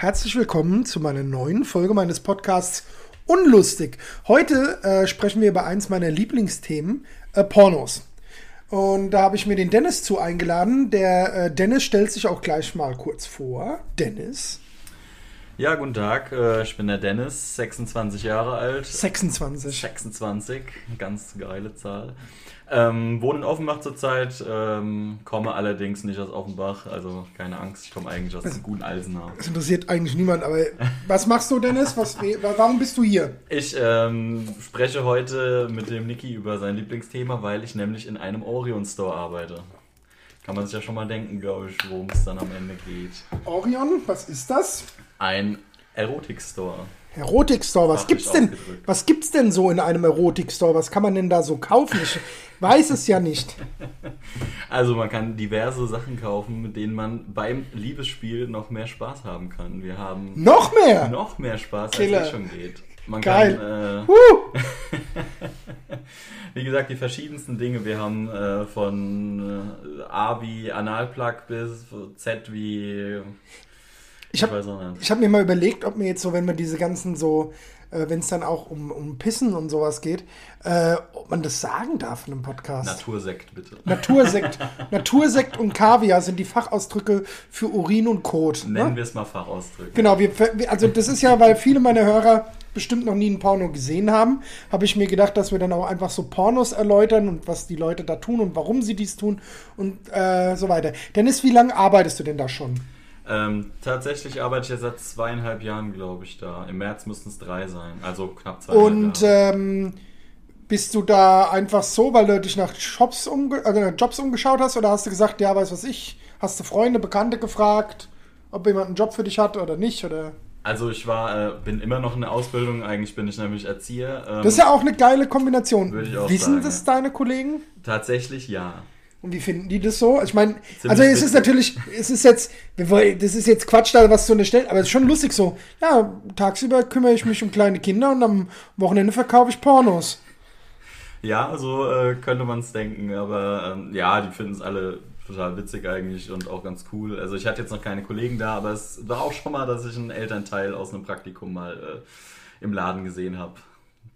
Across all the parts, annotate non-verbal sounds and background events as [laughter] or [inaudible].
Herzlich willkommen zu meiner neuen Folge meines Podcasts Unlustig. Heute äh, sprechen wir über eins meiner Lieblingsthemen, äh, Pornos. Und da habe ich mir den Dennis zu eingeladen. Der äh, Dennis stellt sich auch gleich mal kurz vor. Dennis. Ja, guten Tag. äh, Ich bin der Dennis, 26 Jahre alt. 26. 26, ganz geile Zahl. Ähm, wohne in Offenbach zurzeit, ähm, komme allerdings nicht aus Offenbach, also keine Angst, ich komme eigentlich aus dem guten Alsenau. Das interessiert eigentlich niemand, aber was machst du, Dennis? Was, warum bist du hier? Ich ähm, spreche heute mit dem Niki über sein Lieblingsthema, weil ich nämlich in einem Orion Store arbeite. Kann man sich ja schon mal denken, glaube ich, worum es dann am Ende geht. Orion, was ist das? Ein Erotik-Store. Erotik-Store, was Fachlich gibt's denn? Was gibt's denn so in einem Erotik-Store? Was kann man denn da so kaufen? Ich weiß es ja nicht. [laughs] Also man kann diverse Sachen kaufen, mit denen man beim Liebesspiel noch mehr Spaß haben kann. Wir haben Noch mehr? noch mehr Spaß, Killer. als es schon geht. Man Geil. kann, äh, [laughs] wie gesagt, die verschiedensten Dinge. Wir haben äh, von äh, A wie Analplug bis Z wie... Ich hab- habe mir mal überlegt, ob mir jetzt so, wenn man diese ganzen so, äh, wenn es dann auch um, um Pissen und sowas geht, äh, ob man das sagen darf in einem Podcast. Natursekt, bitte. Natursekt. [laughs] Natursekt und Kaviar sind die Fachausdrücke für Urin und Kot. Nennen Ne? wir es mal Fachausdrücke. Genau, wir- also das ist ja, weil viele meiner Hörer bestimmt noch nie ein Porno gesehen haben, habe ich mir gedacht, dass wir dann auch einfach so Pornos erläutern und was die Leute da tun und warum sie dies tun und äh, so weiter. Dennis, wie lange arbeitest du denn da schon? Ähm, tatsächlich arbeite ich jetzt seit zweieinhalb Jahren, glaube ich, da. Im März müssten es drei sein. Also knapp zweieinhalb Und ähm, bist du da einfach so, weil du dich nach Jobs, umge also nach Jobs umgeschaut hast oder hast du gesagt, ja, weiß was ich, hast du Freunde, Bekannte gefragt, ob jemand einen Job für dich hat oder nicht? Oder? Also ich war, äh, bin immer noch in der Ausbildung, eigentlich bin ich nämlich Erzieher. Ähm, Das ist ja auch eine geile Kombination. Würde ich auch Wissen sagen, das ja. deine Kollegen? Tatsächlich ja. Und wie finden die das so? Ich meine, also es ist natürlich, es ist jetzt, das ist jetzt Quatsch, da was zu unterstellen, aber es ist schon lustig so. Ja, tagsüber kümmere ich mich um kleine Kinder und am Wochenende verkaufe ich Pornos. Ja, so äh, könnte man es denken, aber ähm, ja, die finden es alle total witzig eigentlich und auch ganz cool. Also ich hatte jetzt noch keine Kollegen da, aber es war auch schon mal, dass ich einen Elternteil aus einem Praktikum mal äh, im Laden gesehen habe.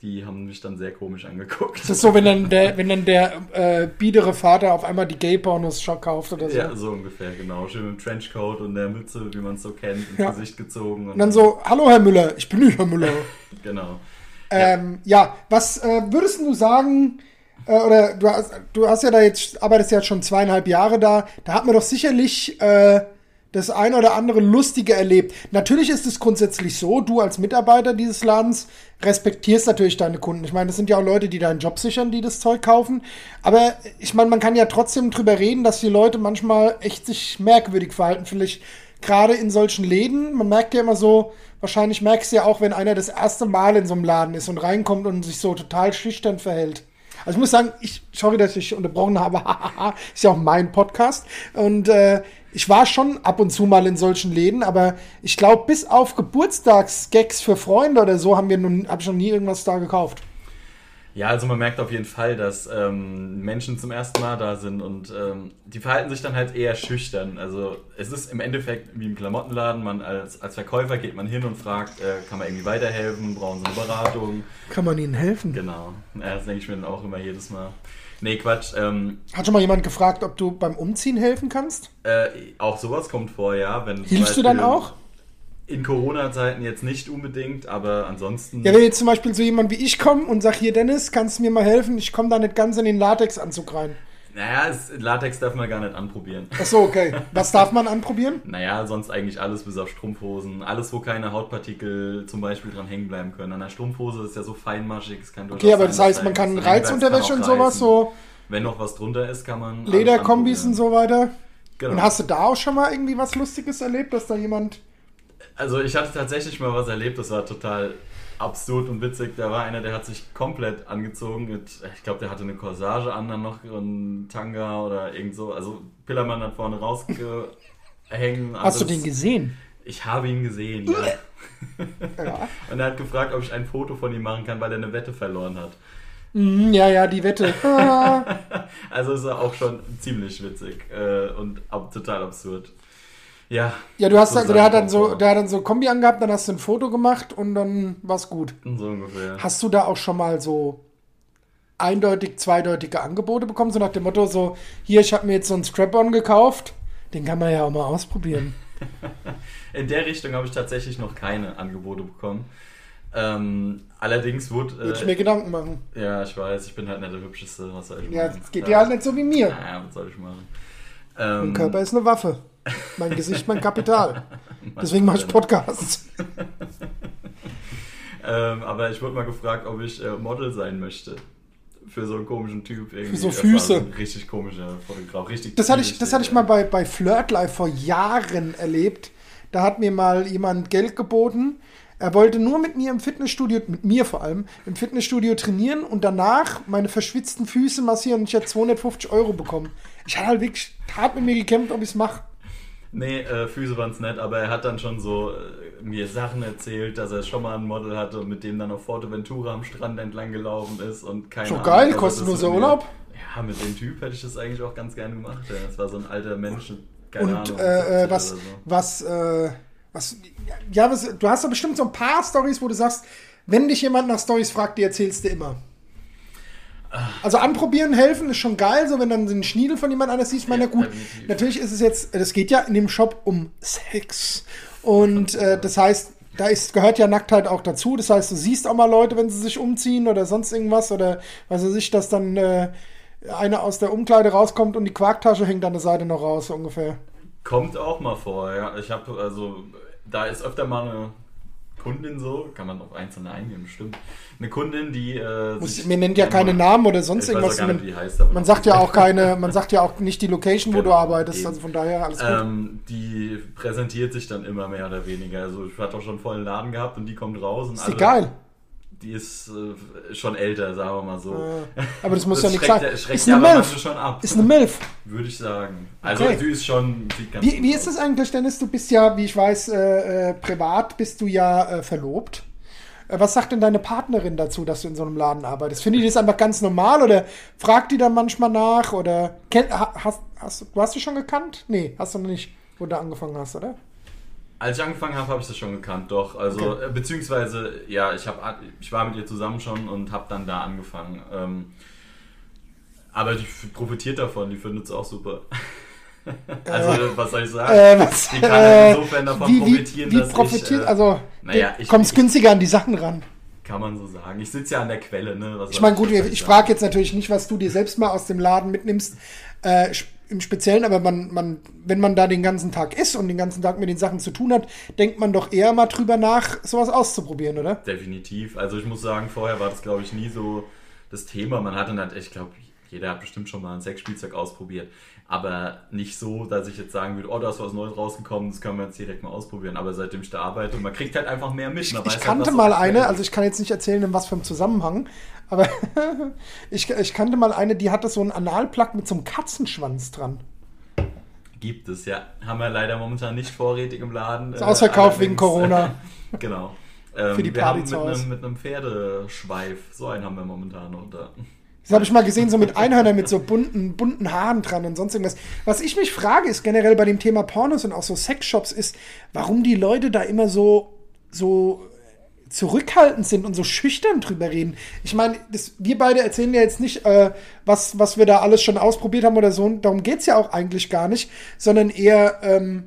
Die haben mich dann sehr komisch angeguckt. Das ist so, wenn dann der, wenn dann der äh, biedere Vater auf einmal die Gay-Pornos kauft oder so. Ja, so ungefähr, genau. Schön mit dem Trenchcoat und der Mütze, wie man es so kennt, ins Ja. Gesicht gezogen. Und dann so, hallo Herr Müller, ich bin nicht Herr Müller. [laughs] Genau. Ähm, ja, was äh, würdest du sagen, äh, oder du hast, du hast ja da jetzt, arbeitest ja schon zweieinhalb Jahre da, da hat man doch sicherlich äh, das ein oder andere Lustige erlebt. Natürlich ist es grundsätzlich so, du als Mitarbeiter dieses Ladens respektierst natürlich deine Kunden. Ich meine, das sind ja auch Leute, die deinen Job sichern, die das Zeug kaufen. Aber ich meine, man kann ja trotzdem drüber reden, dass die Leute manchmal echt sich merkwürdig verhalten. Vielleicht gerade in solchen Läden. Man merkt ja immer so, wahrscheinlich merkst du ja auch, wenn einer das erste Mal in so einem Laden ist und reinkommt und sich so total schüchtern verhält. Also ich muss sagen, ich, sorry, dass ich unterbrochen habe, [laughs] ist ja auch mein Podcast. Und äh, ich war schon ab und zu mal in solchen Läden, aber ich glaube, bis auf Geburtstagsgags für Freunde oder so haben wir nun, habe ich noch nie irgendwas da gekauft. Ja, also man merkt auf jeden Fall, dass ähm, Menschen zum ersten Mal da sind und ähm, die verhalten sich dann halt eher schüchtern. Also es ist im Endeffekt wie im Klamottenladen. Man als, als Verkäufer geht man hin und fragt, äh, kann man irgendwie weiterhelfen, brauchen sie eine Beratung? Kann man ihnen helfen? Genau. Ja, das denke ich mir dann auch immer jedes Mal. Nee, Quatsch. Ähm, Hat schon mal jemand gefragt, ob du beim Umziehen helfen kannst? äh, auch sowas kommt vor, ja. Wenn Hilfst du dann Beispiel auch? In Corona-Zeiten jetzt nicht unbedingt, aber ansonsten. Ja, wenn jetzt zum Beispiel so jemand wie ich komme und sag, hier Dennis, kannst du mir mal helfen? Ich komme da nicht ganz in den Latexanzug rein. naja, es, Latex darf man gar nicht anprobieren. Ach so, okay. Was darf man anprobieren? [laughs] Naja, sonst eigentlich alles bis auf Strumpfhosen. Alles, wo keine Hautpartikel zum Beispiel dran hängen bleiben können. An der Strumpfhose ist ja so feinmaschig, es kann Okay, aber das heißt, man kann Reizunterwäsche kann und sowas, reißen. so Wenn noch was drunter ist, kann man. Lederkombis und so weiter. Genau. Und hast du da auch schon mal irgendwie was Lustiges erlebt, dass da jemand. Also ich hatte tatsächlich mal was erlebt, das war total absurd und witzig. Da war einer, der hat sich komplett angezogen mit, ich glaube, der hatte eine Corsage an, dann noch und Tanga oder irgend so. Also Pillermann hat vorne rausgehängt. Hast du den gesehen? Ich habe ihn gesehen, ja. Ja. [laughs] Und er hat gefragt, ob ich ein Foto von ihm machen kann, weil er eine Wette verloren hat. Mhm, ja, ja, die Wette. [laughs] Ah. Also ist er auch schon ziemlich witzig äh, und total absurd. Ja. Ja, du hast so also, der hat dann so, der hat dann so Kombi angehabt, dann hast du ein Foto gemacht und dann war's gut. So ungefähr. Hast du da auch schon mal so eindeutig zweideutige Angebote bekommen, so nach dem Motto so, hier, ich habe mir jetzt so einen Strap-on gekauft, den kann man ja auch mal ausprobieren. [laughs] In der Richtung habe ich tatsächlich noch keine Angebote bekommen. Ähm, allerdings wurde. Würde ich Äh, mir Gedanken machen. ja, ich weiß, ich bin halt nicht der Hübscheste. Was soll ich Ja, machen? es geht dir halt nicht so wie mir. Ja, was soll ich machen? Mein Ähm, Körper ist eine Waffe. Mein Gesicht, mein Kapital. Deswegen mache ich Podcasts. [laughs] Ähm, aber ich wurde mal gefragt, ob ich äh, Model sein möchte. Für so einen komischen Typ. Irgendwie. so Das war Füße. richtig komischer Fotograf. Richtig Das hatte ich, das hatte ich mal bei, bei Flirt Life vor Jahren erlebt. Da hat mir mal jemand Geld geboten. Er wollte nur mit mir im Fitnessstudio, mit mir vor allem, im Fitnessstudio trainieren und danach meine verschwitzten Füße massieren und ich hätte 250 Euro bekommen. Ich hatte halt wirklich hart mit mir gekämpft, ob ich es mache. Nee, äh, Füße waren es nicht, aber er hat dann schon so äh, mir Sachen erzählt, dass er schon mal ein Model hatte und mit dem dann auf Forteventura am Strand entlang gelaufen ist und keine Ahnung, geil, ob er kostenloser das mit mir- Urlaub. Ja, mit dem Typ hätte ich das eigentlich auch ganz gerne gemacht. Ja. Das war so ein alter Mensch, keine Und Ahnung. äh, äh, 70 was, so. was, äh, was, ja, was, du hast doch bestimmt so ein paar Stories, wo du sagst, wenn dich jemand nach Stories fragt, die erzählst du immer. Also anprobieren, helfen ist schon geil, so wenn dann ein Schniedel von jemand anders siehst, meine Ja, gut. Natürlich ist es jetzt, es geht ja in dem Shop um Sex. Und äh, das heißt, da ist, gehört ja Nacktheit auch dazu. Das heißt, du siehst auch mal Leute, wenn sie sich umziehen oder sonst irgendwas oder was weiß ich, dass dann äh, einer aus der Umkleide rauskommt und die Quarktasche hängt an der Seite noch raus, so ungefähr. Kommt auch mal vor, ja. Ich habe also, da ist öfter mal eine Kundin so, kann man auf einzelne eingehen, bestimmt. Eine Kundin, die. Äh, Muss, mir nennt ja keine Namen oder sonst Ich weiß auch irgendwas. nicht, Man, heißt, man sagt ja auch keine, man sagt ja auch [laughs] nicht die Location, wo du Genau, arbeitest. eben. Also von daher alles gut. Ähm, die präsentiert sich dann immer mehr oder weniger. Also ich hatte auch schon vollen Laden gehabt und die kommt raus und ist die alle- geil. Die ist äh, schon älter, sagen wir mal so. Äh, aber das muss [laughs] ja nichts schreckt, sein. Schreckt Ist ja eine Milf. schon ab, Ist eine Milf. würde ich sagen. Also Okay. sie ist schon, Wie, wie ist das eigentlich, Dennis? Du bist ja, wie ich weiß, äh, äh, privat bist du ja äh, verlobt. Äh, Was sagt denn deine Partnerin dazu, dass du in so einem Laden arbeitest? Findet die das einfach ganz normal oder fragt die dann manchmal nach? Oder kenn, ha- hast, hast, du- hast du schon gekannt? Nee, hast du noch nicht, wo du angefangen hast, oder? Als ich angefangen habe, habe ich das schon gekannt, doch. Also, Okay. äh, beziehungsweise, ja, ich, hab, ich war mit ihr zusammen schon und habe dann da angefangen. Ähm, aber die profitiert davon, die findet es auch super. [laughs] also, was soll ich sagen? Äh, was, die kann äh, insofern davon wie, profitieren, wie, wie dass profitiert, ich, äh, also naja, du ich- kommst ich- günstiger an die Sachen ran. kann man so sagen. Ich sitze ja an der Quelle, ne? Was Ich meine, gut, ich sagen? frage jetzt natürlich nicht, was du dir selbst mal aus dem Laden mitnimmst, äh, im Speziellen, aber man, man, wenn man da den ganzen Tag ist und den ganzen Tag mit den Sachen zu tun hat, denkt man doch eher mal drüber nach, sowas auszuprobieren, oder? Definitiv. Also ich muss sagen, vorher war das, glaube ich, nie so das Thema. Man hatte dann, ich glaube, jeder hat bestimmt schon mal ein Sexspielzeug ausprobiert. Aber nicht so, dass ich jetzt sagen würde, oh, da ist was Neues rausgekommen, das können wir jetzt direkt mal ausprobieren. Aber seitdem ich da arbeite, man kriegt halt einfach mehr mit. Man Ich weiß kannte halt, mal eine, also ich kann jetzt nicht erzählen, in was für einem Zusammenhang, aber [laughs] ich, ich kannte mal eine, die hatte so einen Analplug mit so einem Katzenschwanz dran. Gibt es, ja. Haben wir leider momentan nicht vorrätig im Laden. Ist ausverkauft wegen Corona. [laughs] genau. Ähm, Für die wir haben Party mit einem, mit einem Pferdeschweif, so einen haben wir momentan noch da. Das habe ich mal gesehen, so mit Einhörnern mit so bunten, bunten Haaren dran und sonst irgendwas. Was ich mich frage, ist generell bei dem Thema Pornos und auch so Sexshops, ist, warum die Leute da immer so, so zurückhaltend sind und so schüchtern drüber reden. Ich meine, wir beide erzählen ja jetzt nicht, äh, was, was wir da alles schon ausprobiert haben oder so. Und darum geht's ja auch eigentlich gar nicht, sondern eher, ähm,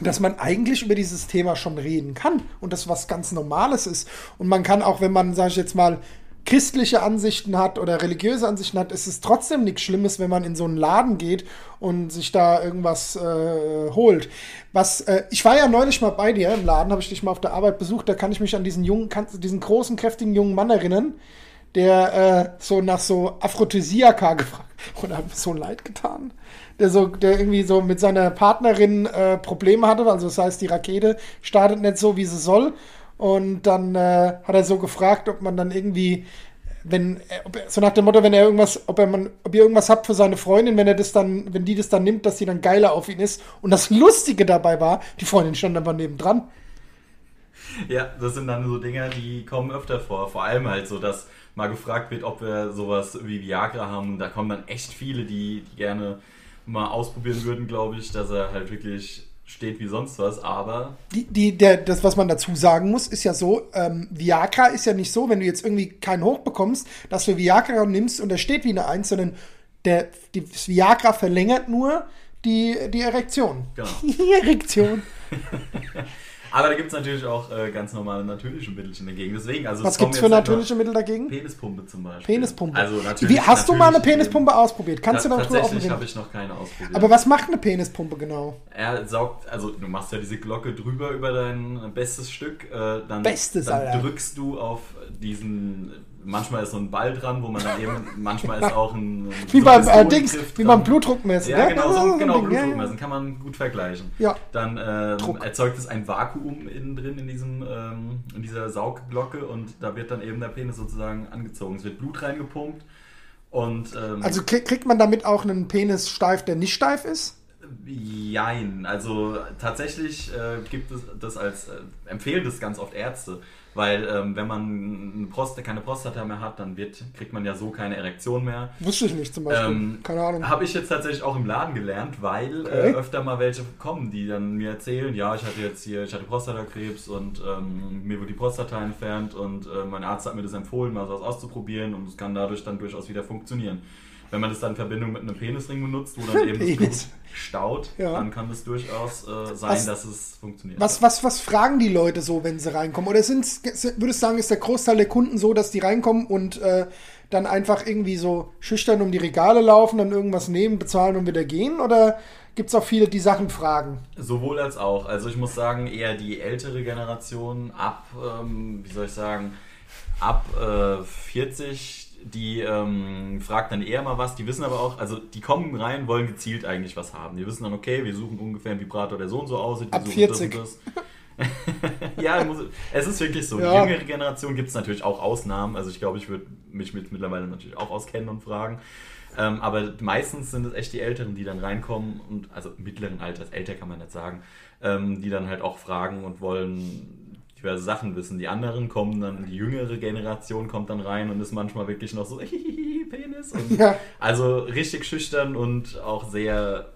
dass man eigentlich über dieses Thema schon reden kann und das was ganz Normales ist. Und man kann auch, wenn man, sage ich jetzt mal, christliche Ansichten hat oder religiöse Ansichten hat, ist es trotzdem nichts Schlimmes, wenn man in so einen Laden geht und sich da irgendwas äh, holt. Was, äh, ich war ja neulich mal bei dir im Laden, habe ich dich mal auf der Arbeit besucht, da kann ich mich an diesen jungen, kannst du diesen großen, kräftigen jungen Mann erinnern, der äh, so nach so Aphrodisiaka gefragt [laughs] und hat mir so leid getan. Der so, der irgendwie so mit seiner Partnerin äh, Probleme hatte, also das heißt, die Rakete startet nicht so, wie sie soll. Und dann äh, hat er so gefragt, ob man dann irgendwie, wenn, äh, so nach dem Motto, wenn er irgendwas, ob er man, ob ihr irgendwas habt für seine Freundin, wenn er das dann, wenn die das dann nimmt, dass sie dann geiler auf ihn ist. Und das Lustige dabei war, die Freundin stand aber nebendran. Ja, das sind dann so Dinger, die kommen öfter vor. Vor allem halt so, dass mal gefragt wird, ob wir sowas wie Viagra haben. Da kommen dann echt viele, die, die gerne mal ausprobieren würden, glaube ich, dass er halt wirklich steht wie sonst was, aber. Die, die, der, das, was man dazu sagen muss, ist ja so, ähm, Viagra ist ja nicht so, wenn du jetzt irgendwie keinen Hoch bekommst, dass du Viagra nimmst und der steht wie eine Eins, sondern der, die, das Viagra verlängert nur die, die Erektion. Genau. [laughs] Die Erektion. [laughs] Aber da gibt es natürlich auch äh, ganz normale natürliche Mittelchen dagegen. Deswegen, also Was es kommen gibt's für natürliche Mittel dagegen? Penispumpe zum Beispiel. Penispumpe. Also natürlich. Wie, hast du mal eine Penispumpe ausprobiert? Kannst du Ta- darüber Tatsächlich offen habe ich noch keine ausprobiert. Aber was macht eine Penispumpe genau? Er saugt, also du machst ja diese Glocke drüber über dein bestes Stück, äh, dann, Bestes, dann Alter. drückst du auf diesen, manchmal ist so ein Ball dran, wo man dann eben, manchmal ist auch ein [laughs] Wie so beim äh, Dings, wie beim Blutdruckmessen. Ja, genau, so, genau Ding, ja, Blutdruck ja. messen kann man gut vergleichen. Ja. Dann ähm, erzeugt es ein Vakuum innen drin in, diesem, ähm, in dieser Saugglocke und da wird dann eben der Penis sozusagen angezogen. Es wird Blut reingepumpt und ähm, Also krieg- kriegt man damit auch einen Penis steif, der nicht steif ist? Jein, also tatsächlich äh, gibt es das als, äh, empfehlen das ganz oft Ärzte, weil ähm, wenn man eine Prost keine Prostata mehr hat, dann wird, kriegt man ja so keine Erektion mehr. Wusste ich nicht zum Beispiel. Ähm, Keine Ahnung. Habe ich jetzt tatsächlich auch im Laden gelernt, weil Okay. äh, öfter mal welche kommen, die dann mir erzählen, ja, ich hatte jetzt hier, ich hatte Prostatakrebs und ähm, mir wurde die Prostata entfernt und äh, mein Arzt hat mir das empfohlen, mal sowas auszuprobieren und es kann dadurch dann durchaus wieder funktionieren. Wenn man das dann in Verbindung mit einem Penisring benutzt, wo dann [laughs] eben das Blut Penis. staut, Ja. dann kann das durchaus äh, sein, Was- dass es funktioniert. Was, was, was fragen die Leute so, wenn sie reinkommen? Oder sind's, würdest du sagen, ist der Großteil der Kunden so, dass die reinkommen und äh, dann einfach irgendwie so schüchtern um die Regale laufen, dann irgendwas nehmen, bezahlen und wieder gehen? Oder gibt es auch viele, die Sachen fragen? Sowohl als auch. Also ich muss sagen, eher die ältere Generation ab, ähm, wie soll ich sagen, ab äh, 40, die ähm, fragt dann eher mal was. Die wissen aber auch, also die kommen rein, wollen gezielt eigentlich was haben. Die wissen dann, okay, wir suchen ungefähr einen Vibrator, der so und so aussieht. Wir Ab suchen 40. Das und das. [laughs] ja, muss, es ist wirklich so. Ja. Die jüngere Generation gibt es natürlich auch Ausnahmen. Also ich glaube, ich würde mich mit mittlerweile natürlich auch auskennen und fragen. Ähm, aber meistens sind es echt die Älteren, die dann reinkommen und also mittleren Alters, älter kann man nicht sagen, ähm, die dann halt auch fragen und wollen diverse Sachen wissen. Die anderen kommen dann, die jüngere Generation kommt dann rein und ist manchmal wirklich noch so [laughs] Penis. Und Ja. Also richtig schüchtern und auch sehr,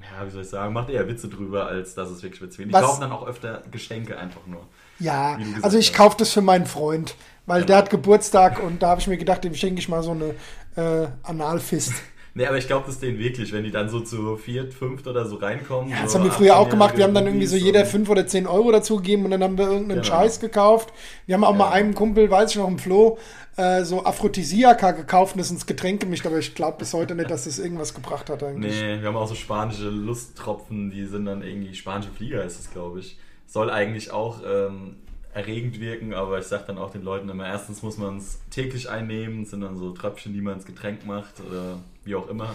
ja, wie soll ich sagen, macht eher Witze drüber, als dass es wirklich Witze wird. Die Was- kaufen dann auch öfter Geschenke einfach nur. Ja, also ich kaufe das für meinen Freund, weil Ja. der hat Geburtstag und da habe ich mir gedacht, dem schenke ich mal so eine äh, Analfist. Nee, aber ich glaube das denen wirklich, wenn die dann so zu viert, fünft oder so reinkommen. Ja, das so haben wir früher auch 18-jährige gemacht. Wir haben dann irgendwie so jeder 5 oder 10 Euro dazu gegeben und dann haben wir irgendeinen Genau. Scheiß gekauft. Wir haben auch mal Ja. einem Kumpel, weiß ich noch, im Flo, äh, so Aphrodisiaka gekauft und das ins Getränk gemischt, aber ich glaube bis heute nicht, dass das irgendwas gebracht hat eigentlich. Nee, wir haben auch so spanische Lusttropfen, die sind dann irgendwie, spanische Flieger ist es, glaube ich. Soll eigentlich auch ähm, erregend wirken, aber ich sag dann auch den Leuten immer, erstens muss man es täglich einnehmen, es sind dann so Tröpfchen, die man ins Getränk macht oder wie auch immer.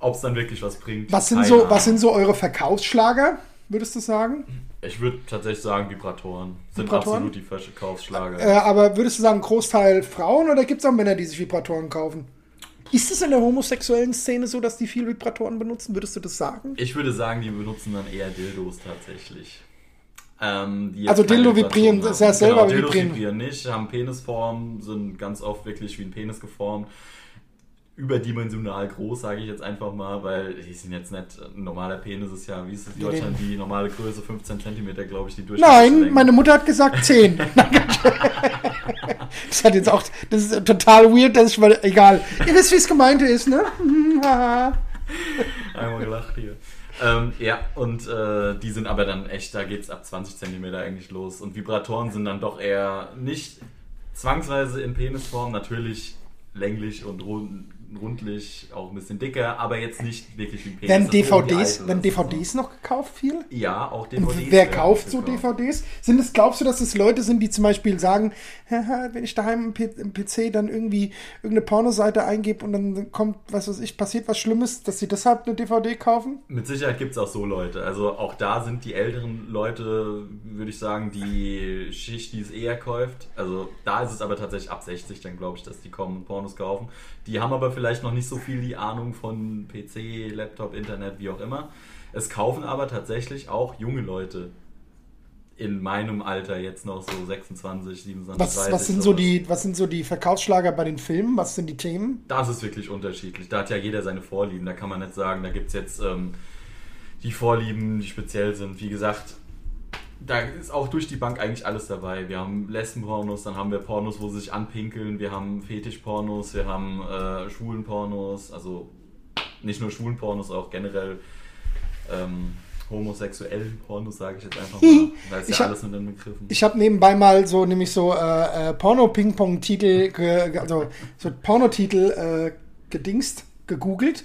Ob es dann wirklich was bringt. Was sind, so, was sind so eure Verkaufsschlager, würdest du sagen? Ich würde tatsächlich sagen, Vibratoren sind Vibratoren? absolut die Verkaufsschlager. Äh, aber würdest du sagen, Großteil Frauen oder gibt es auch Männer, die sich Vibratoren kaufen? Ist es in der homosexuellen Szene so, dass die viel Vibratoren benutzen? Würdest du das sagen? Ich würde sagen, die benutzen dann eher Dildos tatsächlich. Ähm, Also Dildo vibrieren, das heißt selber genau, Dildos vibrieren. vibrieren nicht, haben Penisform, sind ganz oft wirklich wie ein Penis geformt. Überdimensional groß, sage ich jetzt einfach mal, weil die sind jetzt nicht, ein normaler Penis ist ja, wie ist es in Deutschland, die normale Größe 15 cm, glaube ich, die durch Nein, meine Mutter hat gesagt 10. [laughs] das hat jetzt auch, das ist total weird, dass ich mal, egal. Ihr wisst, wie es gemeint ist, ne? [laughs] [laughs] Einmal gelacht hier. Ähm, ja, und äh, die sind aber dann echt, da geht es ab 20 cm eigentlich los. Und Vibratoren sind dann doch eher nicht zwangsweise in Penisform, natürlich länglich und rund, rundlich, auch ein bisschen dicker, aber jetzt nicht wirklich wie ein Penis. Werden DVDs, werden. DVDs noch gekauft viel? Ja, auch Und DVDs. wer werden kauft so gekauft. DVDs? Sind es, glaubst du, dass es Leute sind, die zum Beispiel sagen, [laughs] "Haha, wenn ich daheim im, PC dann irgendwie irgendeine Pornoseite eingebe und dann kommt, was weiß ich, passiert was Schlimmes, dass sie deshalb eine DVD kaufen? Mit Sicherheit gibt es auch so Leute. Also auch da sind die älteren Leute, würde ich sagen, die Schicht, die es eher kauft. Also da ist es aber tatsächlich ab 60, dann glaube ich, dass die kommen und Pornos kaufen. Die haben aber vielleicht noch nicht so viel die Ahnung von PC, Laptop, Internet, wie auch immer. Es kaufen aber tatsächlich auch junge Leute. In meinem Alter jetzt noch so 26, 27, Was, 30. was, sind so die, was sind so die Verkaufsschlager bei den Filmen? Was sind die Themen? Das ist wirklich unterschiedlich. Da hat ja jeder seine Vorlieben. Da kann man nicht sagen, da gibt es jetzt ähm, die Vorlieben, die speziell sind. Wie gesagt, da ist auch durch die Bank eigentlich alles dabei. Wir haben Lesbenpornos, dann haben wir Pornos, wo sie sich anpinkeln, wir haben Fetischpornos, wir haben äh, Schwulenpornos, also nicht nur Schwulenpornos, auch generell ähm, homosexuellen Pornos, sage ich jetzt einfach mal. [laughs] Da ist Ich ja hab- alles mit den Begriffen. Ich habe nebenbei mal so nämlich so äh, äh, Porno-Ping-Pong-Titel, also so Pornotitel äh, gedingst, gegoogelt.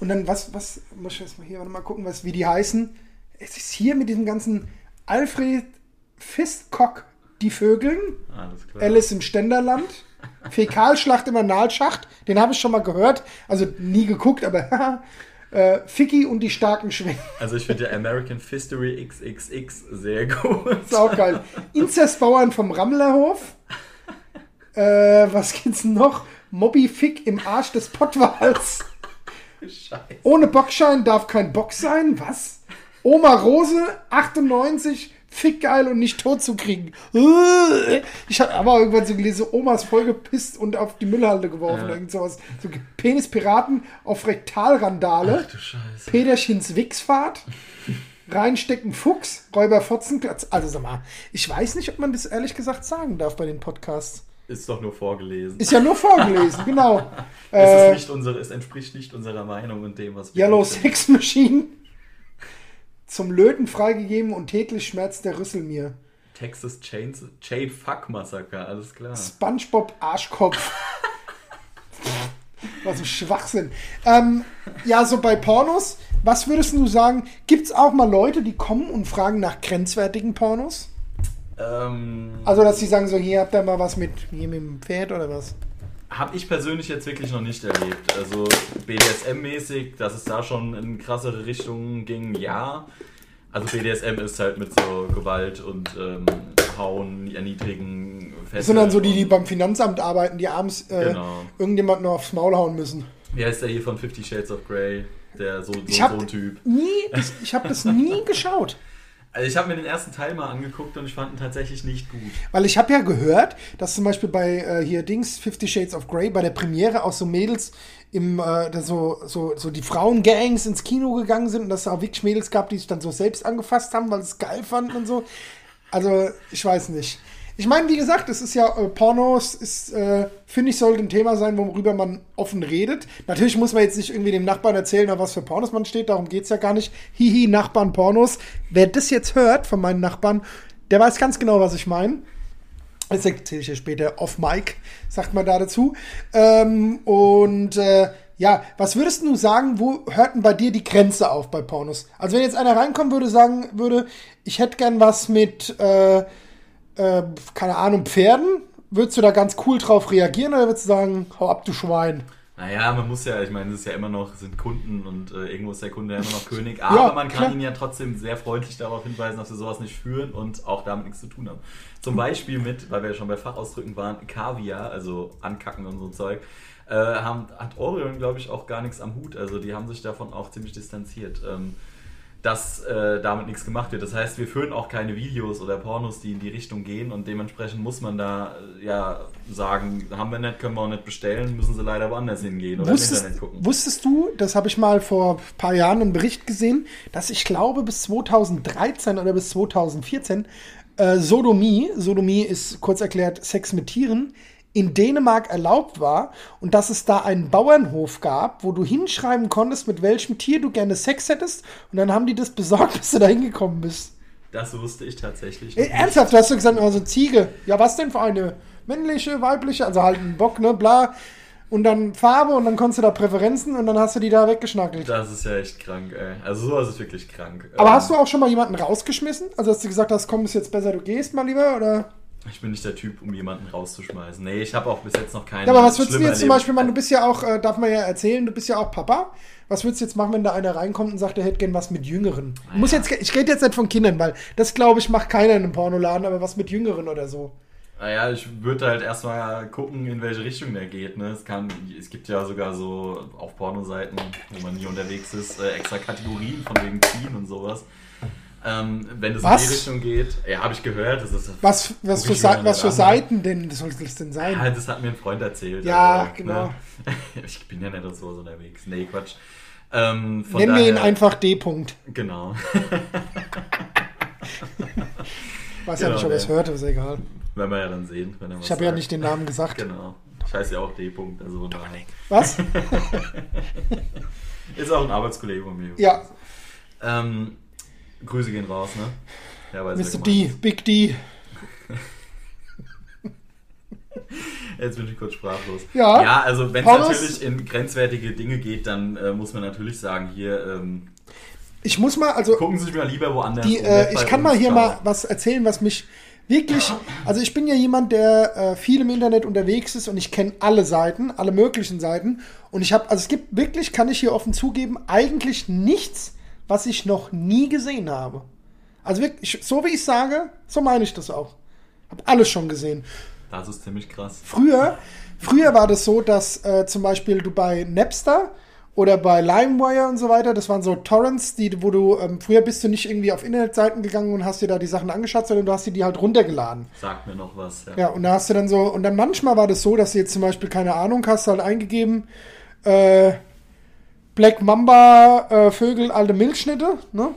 Und dann, was, was, muss ich jetzt mal hier warte mal gucken, was, wie die heißen. Es ist hier mit diesem ganzen Alfred Fistcock, die Vögeln, Alles klar. Alice im Ständerland, [laughs] Fäkalschlacht im Analschacht, den habe ich schon mal gehört, also nie geguckt, aber [laughs] äh, Ficky und die starken Schwingen. Also ich finde ja American Fistory XXX sehr gut. Ist auch geil. Inzestbauern vom Rammlerhof. [laughs] Äh, was gibt's noch? Mobby Fick im Arsch des Pottwals. Scheiße. Ohne Bockschein darf kein Bock sein. Was? Oma Rose, 98, Fick geil und nicht tot zu kriegen. Äh, Ich habe aber irgendwann so gelesen, Omas vollgepisst und auf die Müllhalde geworfen. Ja. Irgend sowas. So Penispiraten auf Rektalrandale. Ach du Scheiße. Peterchens Wichsfahrt, reinstecken Fuchs, Räuber Fotzenplatz. Also sag mal, ich weiß nicht, ob man das ehrlich gesagt sagen darf bei den Podcasts. Ist doch nur vorgelesen. Ist ja nur vorgelesen, genau. [laughs] es, Äh, ist nicht unsere, es entspricht nicht unserer Meinung und dem, was wir Yellow. Sex Machine. Zum Löten freigegeben und täglich schmerzt der Rüssel mir. Texas Chains, Chain Fuck Massaker, alles klar. Spongebob Arschkopf. [laughs] Was ein Schwachsinn. Ähm, ja, so bei Pornos, was würdest du sagen? Gibt es auch mal Leute, die kommen und fragen nach grenzwertigen Pornos? Ähm, Also, dass sie sagen, so, hier habt ihr mal was mit, hier mit dem Pferd oder was? Habe ich persönlich jetzt wirklich noch nicht erlebt. Also BDSM-mäßig, dass es da schon in krassere Richtungen ging, ja. Also BDSM ist halt mit so Gewalt und ähm, Hauen, Erniedrigen, Das sind dann so die, die beim Finanzamt arbeiten, die abends äh, Genau. irgendjemand noch aufs Maul hauen müssen. Wie heißt der hier von Fifty Shades of Grey? Der so, so, Ich so habe ein Typ. nie, das, ich habe das nie [laughs] geschaut. Also ich habe mir den ersten Teil mal angeguckt und ich fand ihn tatsächlich nicht gut. Weil ich habe ja gehört, dass zum Beispiel bei äh, hier Dings, Fifty Shades of Grey, bei der Premiere auch so Mädels im, äh, so, so, so die Frauengangs ins Kino gegangen sind und dass es auch wirklich Mädels gab, die sich dann so selbst angefasst haben, weil sie es geil fanden und so. Also, ich weiß nicht. Ich meine, wie gesagt, es ist ja, äh, Pornos ist, äh, finde ich, sollte ein Thema sein, worüber man offen redet. Natürlich muss man jetzt nicht irgendwie dem Nachbarn erzählen, auf was für Pornos man steht, darum geht's ja gar nicht. Hihi, Nachbarn, Pornos. Wer das jetzt hört von meinen Nachbarn, der weiß ganz genau, was ich meine. Das erzähle ich ja später off Mic, sagt man da dazu. Ähm, und äh, ja, was würdest du sagen, wo hört denn bei dir die Grenze auf bei Pornos? Also wenn jetzt einer reinkommen würde, sagen würde, ich hätte gern was mit, äh, äh, keine Ahnung, Pferden, würdest du da ganz cool drauf reagieren oder würdest du sagen, hau ab, du Schwein? Naja, man muss ja, ich meine, es ist ja immer noch, es sind Kunden und äh, irgendwo ist der Kunde ja immer noch [laughs] König, aber man kann klar. ihn ja trotzdem sehr freundlich darauf hinweisen, dass wir sowas nicht führen und auch damit nichts zu tun haben. Zum Beispiel mit, weil wir ja schon bei Fachausdrücken waren, Kaviar, also ankacken und so Zeug, äh, haben, hat Orion, glaube ich, auch gar nichts am Hut. Also die haben sich davon auch ziemlich distanziert. Ähm, dass äh, damit nichts gemacht wird. Das heißt, wir führen auch keine Videos oder Pornos, die in die Richtung gehen und dementsprechend muss man da äh, ja sagen, haben wir nicht, können wir auch nicht bestellen, müssen sie leider woanders hingehen oder im Wusstest, Internet gucken. wusstest du, das habe ich mal vor ein paar Jahren einen Bericht gesehen, dass ich glaube bis 2013 oder bis 2014 äh, Sodomie, Sodomie ist kurz erklärt Sex mit Tieren, in Dänemark erlaubt war und dass es da einen Bauernhof gab, wo du hinschreiben konntest, mit welchem Tier du gerne Sex hättest und dann haben die das besorgt, [laughs] bis du da hingekommen bist. Das wusste ich tatsächlich. Nicht. ernsthaft, du hast du gesagt, also Ziege. Ja, was denn für eine? Männliche, weibliche, also halt ein Bock, ne, bla. Und dann Farbe und dann konntest du da Präferenzen und dann hast du die da weggeschnackelt. Das ist ja echt krank, ey. Also sowas ist wirklich krank. Aber Ähm, hast du auch schon mal jemanden rausgeschmissen? Also hast du gesagt hast, komm, ist jetzt besser, du gehst mal lieber, oder? Ich bin nicht der Typ, um jemanden rauszuschmeißen. Nee, ich habe auch bis jetzt noch keinen. Ja, aber was würdest du jetzt zum erlebt. Beispiel machen? Du bist ja auch, äh, darf man ja erzählen, du bist ja auch Papa. Was würdest du jetzt machen, wenn da einer reinkommt und sagt, er hätte gern was mit Jüngeren? Muss Ja. jetzt, ich rede jetzt nicht von Kindern, weil das, glaube ich, macht keiner in einem Pornoladen, aber was mit Jüngeren oder so. Naja, ich würde halt erstmal gucken, in welche Richtung der geht. Ne? Es, kann, es gibt ja sogar so auf Pornoseiten, wo man nie unterwegs ist, äh, extra Kategorien von wegen Teen und sowas. Ähm, wenn es in die Richtung geht, ja, habe ich gehört. Das ist, Was, was, für, mir was für. Seiten denn soll das denn [laughs] sein? Ja, das hat mir ein Freund erzählt. Ja, also, genau. Ne? [laughs] Ich bin ja nicht so unterwegs. Nee, Quatsch. Ähm, Nennen wir ihn daher- einfach D. -Punkt. Genau. [laughs] Weiß ja Genau, nicht, ob er es hört, ist egal. Werden wir ja dann sehen. Wenn er was Ich habe ja nicht den Namen gesagt. Genau. Ich heiße ja auch D. -Punkt, also daher. Was? Ist auch ein Arbeitskollege von mir. Ja, Ähm, Grüße gehen raus, ne? Ja, wer Mr. D, ist. Big D. [laughs] Jetzt bin ich kurz sprachlos. Ja. Ja, also wenn es natürlich in grenzwertige Dinge geht, dann äh, muss man natürlich sagen, hier ähm, Ich muss mal, also gucken Sie sich mal lieber woanders die, äh, ich kann mal hier schauen. mal was erzählen, was mich wirklich, also ich bin ja jemand, der äh, viel im Internet unterwegs ist und ich kenne alle Seiten, alle möglichen Seiten und ich habe, also es gibt wirklich, kann ich hier offen zugeben, eigentlich nichts, was ich noch nie gesehen habe. Also wirklich, so wie ich sage, so meine ich das auch. Hab alles schon gesehen. Das ist ziemlich krass. Früher, früher war das so, dass äh, zum Beispiel du bei Napster oder bei LimeWire und so weiter, das waren so Torrents, die, wo du, ähm, früher bist du nicht irgendwie auf Internetseiten gegangen und hast dir da die Sachen angeschaut, sondern du hast dir die halt runtergeladen. Sagt mir noch was. Ja. Ja, und da hast du dann so, und dann manchmal war das so, dass du jetzt zum Beispiel, keine Ahnung, hast halt eingegeben, äh, Black Mamba, äh, Vögel, alte Milchschnitte, ne?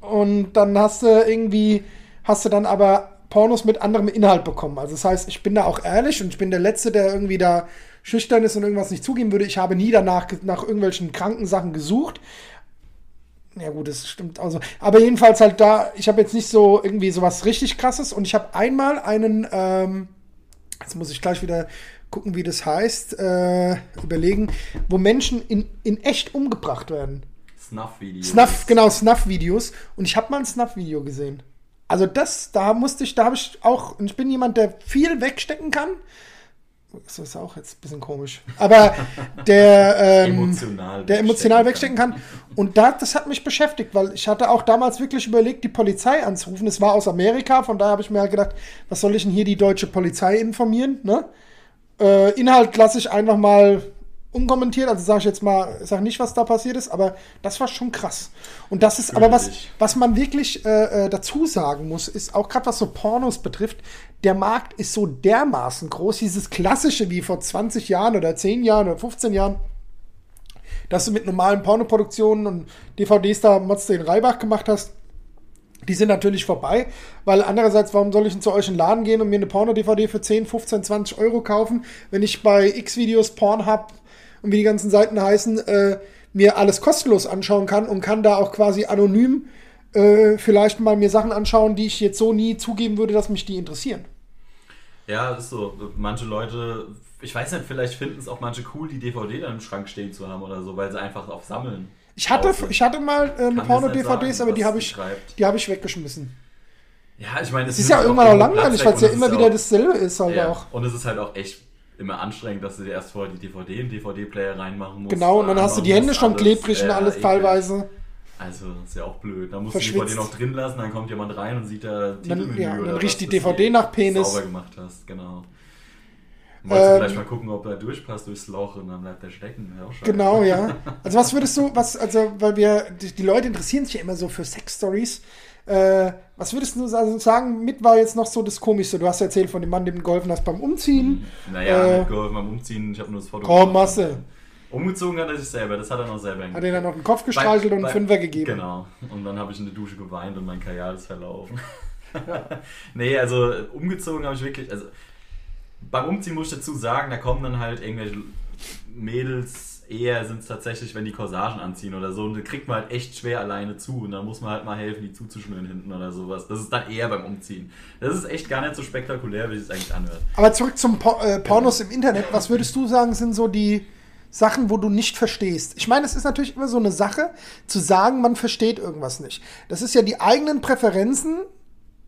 Und dann hast du irgendwie, hast du dann aber Pornos mit anderem Inhalt bekommen. Also das heißt, ich bin da auch ehrlich und ich bin der Letzte, der irgendwie da schüchtern ist und irgendwas nicht zugeben würde. Ich habe nie danach nach irgendwelchen kranken Sachen gesucht. Ja gut, das stimmt auch so. Aber jedenfalls halt da, ich habe jetzt nicht so irgendwie sowas richtig krasses und ich habe einmal einen, ähm, jetzt muss ich gleich wieder gucken, wie das heißt, äh, überlegen, wo Menschen in, in echt umgebracht werden. Snuff-Videos. Snuff, genau, Snuff-Videos. Und ich habe mal ein Snuff-Video gesehen. Also das, da musste ich, da habe ich auch, und ich bin jemand, der viel wegstecken kann. Das ist auch jetzt ein bisschen komisch. Aber [laughs] der, ähm, Emotional der emotional wegstecken wegstecken kann. Und da, das hat mich beschäftigt, weil ich hatte auch damals wirklich überlegt, die Polizei anzurufen. Es war aus Amerika, von daher habe ich mir halt gedacht, was soll ich denn hier die deutsche Polizei informieren? Ne? Äh, Inhalt lasse ich einfach mal unkommentiert, also sage ich jetzt mal, sag nicht, was da passiert ist, aber das war schon krass. Und das ist aber was, was man wirklich äh, äh, dazu sagen muss, ist auch gerade was so Pornos betrifft, der Markt ist so dermaßen groß, dieses klassische wie vor 20 Jahren oder 10 Jahren oder 15 Jahren, dass du mit normalen Pornoproduktionen und DVDs da Mods den Reibach gemacht hast, die sind natürlich vorbei, weil andererseits, warum soll ich denn zu euch in den Laden gehen und mir eine Porno-DVD für 10, 15, 20 Euro kaufen, wenn ich bei X-Videos, Pornhub und wie die ganzen Seiten heißen, äh, mir alles kostenlos anschauen kann und kann da auch quasi anonym äh, vielleicht mal mir Sachen anschauen, die ich jetzt so nie zugeben würde, dass mich die interessieren. Ja, ist so. Manche Leute, ich weiß nicht, vielleicht finden es auch manche cool, die DVD dann im Schrank stehen zu haben oder so, weil sie einfach auf Sammeln. Ich hatte, ich hatte mal äh, das Porno-DVDs, aber die habe ich, die habe ich weggeschmissen. Ja, ich meine, Es ist ja irgendwann auch langweilig, weil es ja immer wieder dasselbe ist halt ja. auch. Und es ist halt auch echt immer anstrengend, dass du dir erst vorher die DVD in DVD-Player reinmachen musst. Genau, und dann hast du die Hände schon alles. klebrig und Ja, alles teilweise. Also, das ist ja auch blöd. Da musst du die. DVD noch drin lassen, dann kommt jemand rein und sieht da Titelmenü ja, und dann riecht die DVD nach Penis. sauber gemacht hast, genau. Wolltest Ähm, du vielleicht mal gucken, ob er durchpasst durchs Loch und dann bleibt er stecken. Ja. Genau, ja. [laughs] Also was würdest du, was, also, weil wir, die, die Leute interessieren sich ja immer so für Sex-Stories. Äh, was würdest du also sagen, mit war jetzt noch so das Komischste? Du hast erzählt von dem Mann, dem du geholfen hast beim Umziehen. Naja, Äh, mit geholfen beim Umziehen, ich habe nur das Foto gemacht. Masse. Umgezogen hat er sich selber, das hat er noch selber Hat er dann auf den Kopf gestreichelt und einen Fünfer gegeben. Genau. Und dann habe ich in der Dusche geweint und mein Kajal ist verlaufen. [laughs] nee, also umgezogen habe ich wirklich, also beim Umziehen muss ich dazu sagen, da kommen dann halt irgendwelche Mädels, eher sind es tatsächlich, wenn die Corsagen anziehen oder so, und da kriegt man halt echt schwer alleine zu und dann muss man halt mal helfen, die zuzuschnüren hinten oder sowas. Das ist dann eher beim Umziehen. Das ist echt gar nicht so spektakulär, wie es eigentlich anhört. Aber zurück zum Por äh, Pornos im Internet. Was würdest du sagen, sind so die Sachen, wo du nicht verstehst? Ich meine, es ist natürlich immer so eine Sache, zu sagen, man versteht irgendwas nicht. Das ist ja die eigenen Präferenzen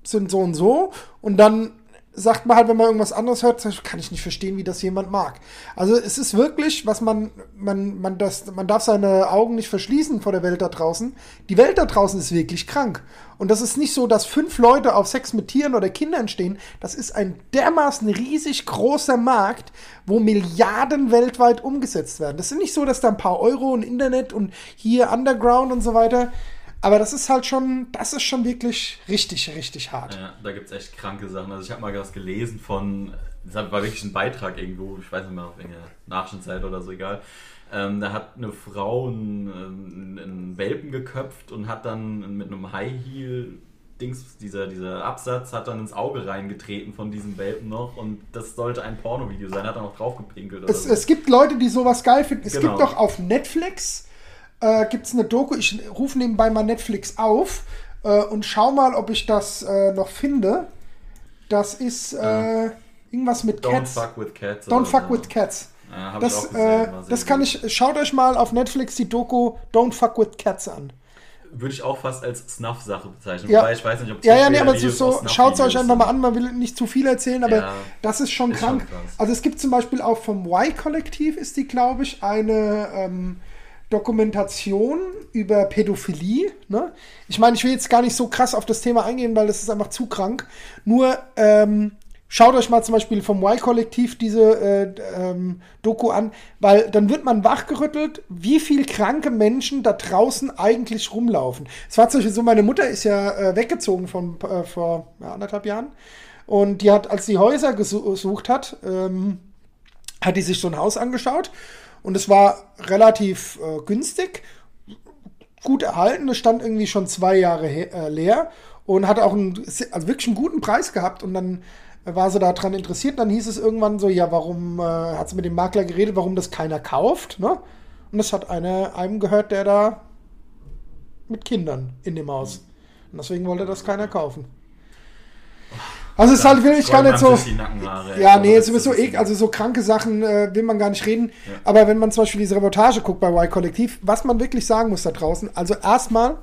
sind so und so und dann sagt man halt, wenn man irgendwas anderes hört, kann ich nicht verstehen, wie das jemand mag. Also es ist wirklich, was man, man, man, das, man darf seine Augen nicht verschließen vor der Welt da draußen. Die Welt da draußen ist wirklich krank. Und das ist nicht so, dass fünf Leute auf Sex mit Tieren oder Kindern stehen. Das ist ein dermaßen riesig großer Markt, wo Milliarden weltweit umgesetzt werden. Das ist nicht so, dass da ein paar Euro und Internet und hier Underground und so weiter. Aber das ist halt schon, das ist schon wirklich richtig, richtig hart. Ja, da gibt es echt kranke Sachen. Also ich habe mal was gelesen von, das war wirklich ein Beitrag irgendwo, ich weiß nicht mehr, auf irgendeiner Nachrichtenzeit oder so, egal. Ähm, da hat eine Frau einen, einen, einen Welpen geköpft und hat dann mit einem High Heel Dings, dieser, dieser Absatz hat dann ins Auge reingetreten von diesem Welpen noch und das sollte ein Pornovideo sein, hat er noch draufgepinkelt. Es, so. es gibt Leute, die sowas geil finden. Es Genau. gibt doch auf Netflix äh, gibt's eine Doku. Ich rufe nebenbei mal Netflix auf äh, und schau mal, ob ich das äh, noch finde. Das ist äh, irgendwas mit Don't Cats. fuck with cats. Don't fuck so. with Cats. Ja, Das, gesehen, äh, das kann ich. Schaut euch mal auf Netflix die Doku Don't fuck with Cats an. Würde ich auch fast als Snuff-Sache bezeichnen. Ja. Wobei ich weiß nicht, ob Ja, ja, nee, aber so, Videos so schaut es euch einfach mal an. Man will nicht zu viel erzählen, aber Ja. das ist schon Ist schon krank. krass. also es gibt zum Beispiel auch vom Y-Kollektiv ist die, glaube ich, eine ähm, Dokumentation über Pädophilie. Ne? Ich meine, ich will jetzt gar nicht so krass auf das Thema eingehen, weil das ist einfach zu krank. Nur ähm, schaut euch mal zum Beispiel vom Y-Kollektiv diese äh, ähm, Doku an, weil dann wird man wachgerüttelt, wie viel kranke Menschen da draußen eigentlich rumlaufen. Es war zum Beispiel so, meine Mutter ist ja äh, weggezogen von, äh, vor ja, anderthalb Jahren. Und die hat, als sie Häuser gesu- gesucht hat, ähm, hat die sich so ein Haus angeschaut. Und es war relativ äh, günstig, gut erhalten. Es stand irgendwie schon zwei Jahre he- äh, leer und hatte auch einen, also wirklich einen guten Preis gehabt. Und dann war sie daran interessiert. Dann hieß es irgendwann so, ja, warum äh, hat sie mit dem Makler geredet, warum das keiner kauft. Ne? Und das hat eine, einem gehört, der da mit Kindern in dem Haus. Und deswegen wollte das keiner kaufen. Also es ist halt wirklich gar nicht so. Ja, nee, jetzt ist so ek, also so kranke Sachen äh, will man gar nicht reden. Ja. Aber wenn man zum Beispiel diese Reportage guckt bei Y-Kollektiv, was man wirklich sagen muss da draußen, also erstmal,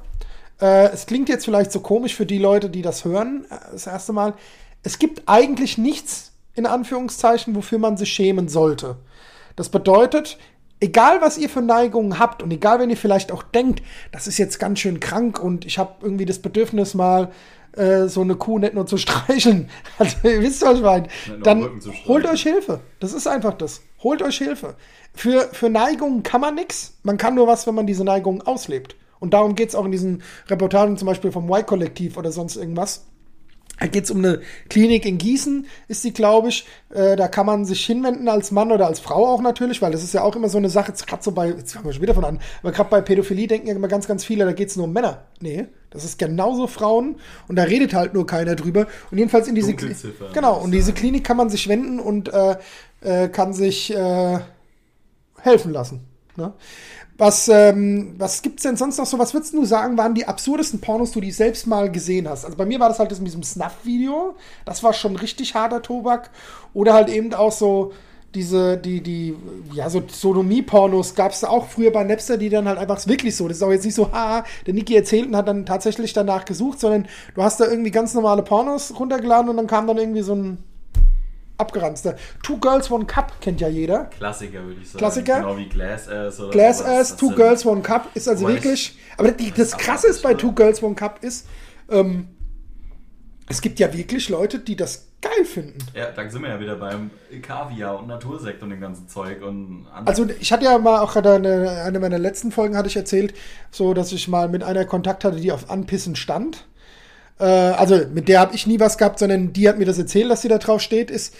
äh, es klingt jetzt vielleicht so komisch für die Leute, die das hören, äh, das erste Mal, es gibt eigentlich nichts, in Anführungszeichen, wofür man sich schämen sollte. Das bedeutet, egal was ihr für Neigungen habt und egal wenn ihr vielleicht auch denkt, das ist jetzt ganz schön krank und ich habe irgendwie das Bedürfnis mal äh, so eine Kuh nicht nur zu [laughs] streicheln, also ihr wisst was ich meine, dann holt euch Hilfe. Das ist einfach das. Holt euch Hilfe. Für, für Neigungen kann man nichts. Man kann nur was, wenn man diese Neigungen auslebt. Und darum geht es auch in diesen Reportagen zum Beispiel vom Y-Kollektiv oder sonst irgendwas. Da geht es um eine Klinik in Gießen, ist die, glaube ich. Äh, da kann man sich hinwenden als Mann oder als Frau auch natürlich, weil das ist ja auch immer so eine Sache, gerade so bei, jetzt fangen wir schon wieder von an, aber gerade bei Pädophilie denken ja immer ganz, ganz viele, da geht es nur um Männer. Nee, das ist genauso Frauen und da redet halt nur keiner drüber. Und jedenfalls in diese Kli- Dunkelziffer, Genau, und diese Klinik kann man sich wenden und äh, äh, kann sich äh, helfen lassen. Ne? Was, ähm, was gibt's denn sonst noch so? Was würdest du sagen, waren die absurdesten Pornos, die du selbst mal gesehen hast? Also bei mir war das halt das mit diesem Snuff-Video. Das war schon richtig harter Tobak. Oder halt eben auch so diese, die, die, ja, so Sodomie-Pornos gab es auch früher bei Napster, die dann halt einfach wirklich so. Das ist auch jetzt nicht so, haha, der Niki erzählt und hat dann tatsächlich danach gesucht, sondern du hast da irgendwie ganz normale Pornos runtergeladen und dann kam dann irgendwie so ein abgeranzter. Two Girls, One Cup kennt ja jeder. Klassiker, würde ich sagen. Klassiker? Genau wie Glass Ass oder Glass. Ass, Two Girls, One Cup ist also wirklich. Aber die, das Krasse ist bei Two Girls, One Cup ist, ähm, es gibt ja wirklich Leute, die das geil finden. Ja, da sind wir ja wieder beim Kaviar und Natursekt und dem ganzen Zeug und Also ich hatte ja mal auch gerade eine, eine meiner letzten Folgen hatte ich erzählt, so dass ich mal mit einer Kontakt hatte, die auf Anpissen stand. Äh, also mit der habe ich nie was gehabt, sondern die hat mir das erzählt, dass sie da drauf steht. Ist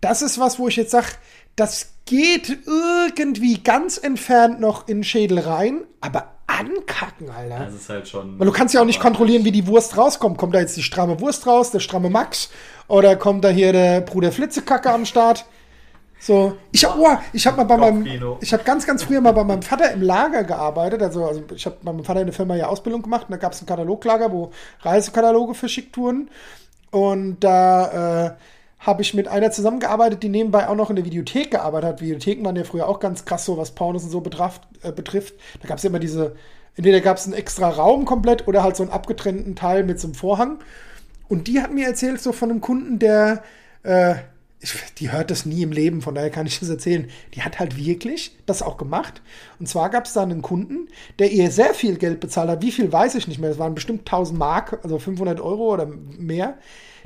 das ist was, wo ich jetzt sage, das geht irgendwie ganz entfernt noch in den Schädel rein, aber ankacken, Alter. das ist halt schon. Weil du kannst ja auch nicht kontrollieren, wie die Wurst rauskommt. Kommt da jetzt die stramme Wurst raus, der stramme Max? Oder kommt da hier der Bruder Flitzekacke am Start? So, ich hab, oh, ich hab mal bei meinem, ich habe ganz, ganz früher mal bei meinem Vater im Lager gearbeitet. Also, also ich habe bei meinem Vater in der Firma ja Ausbildung gemacht und da gab es ein Kataloglager, wo Reisekataloge verschickt wurden. Und da äh, habe ich mit einer zusammengearbeitet, die nebenbei auch noch in der Videothek gearbeitet hat. Videotheken waren ja früher auch ganz krass, so was Pornos und so betraf, äh, betrifft. Da gab es ja immer diese, entweder gab es einen extra Raum komplett oder halt so einen abgetrennten Teil mit so einem Vorhang. Und die hat mir erzählt, so von einem Kunden, der, äh, die hört das nie im Leben, von daher kann ich das erzählen. Die hat halt wirklich das auch gemacht. Und zwar gab es da einen Kunden, der ihr sehr viel Geld bezahlt hat. Wie viel weiß ich nicht mehr. Das waren bestimmt 1000 Mark, also 500 Euro oder mehr.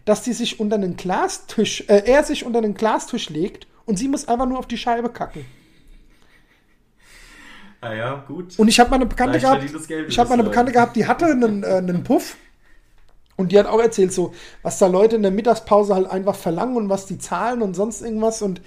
Dass die sich unter einen Glastisch, äh, er sich unter einen Glastisch legt und sie muss einfach nur auf die Scheibe kacken. Ah ja, gut. Und ich habe mal eine Bekannte Leicht gehabt, ich habe mal eine würde ich Bekannte gehabt, die hatte einen, äh, einen Puff und die hat auch erzählt, so, was da Leute in der Mittagspause halt einfach verlangen und was die zahlen und sonst irgendwas und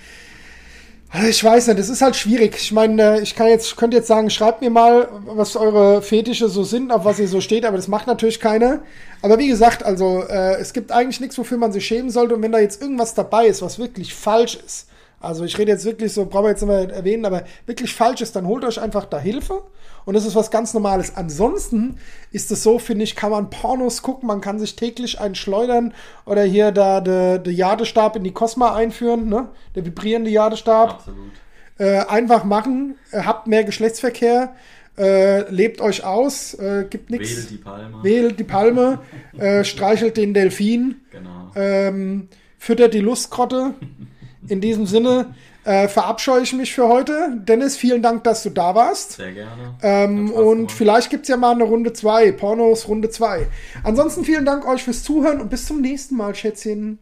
Ich weiß nicht, das ist halt schwierig. Ich meine, ich kann jetzt, könnte jetzt sagen, schreibt mir mal, was eure Fetische so sind, auf was ihr so steht, aber das macht natürlich keiner. Aber wie gesagt, also äh, es gibt eigentlich nichts, wofür man sich schämen sollte. Und wenn da jetzt irgendwas dabei ist, was wirklich falsch ist, also ich rede jetzt wirklich so, brauchen wir jetzt nicht mehr erwähnen, aber wirklich falsch ist, dann holt euch einfach da Hilfe. Und das ist was ganz Normales. Ansonsten ist es so, finde ich, kann man Pornos gucken, man kann sich täglich einen schleudern oder hier da den de Jadestab in die Cosma einführen, ne? Der vibrierende Jadestab. Absolut. Äh, einfach machen, äh, habt mehr Geschlechtsverkehr, äh, lebt euch aus, äh, gibt nichts. Wählt die Palme. Wählt die Palme, äh, streichelt den Delfin, Genau. ähm, füttert die Lustgrotte. [laughs] In diesem Sinne äh, verabscheue ich mich für heute. Dennis, vielen Dank, dass du da warst. Sehr gerne. Ähm, und gemacht. vielleicht gibt es ja mal eine Runde 2, Pornos Runde 2. Ansonsten vielen Dank euch fürs Zuhören und bis zum nächsten Mal, Schätzchen.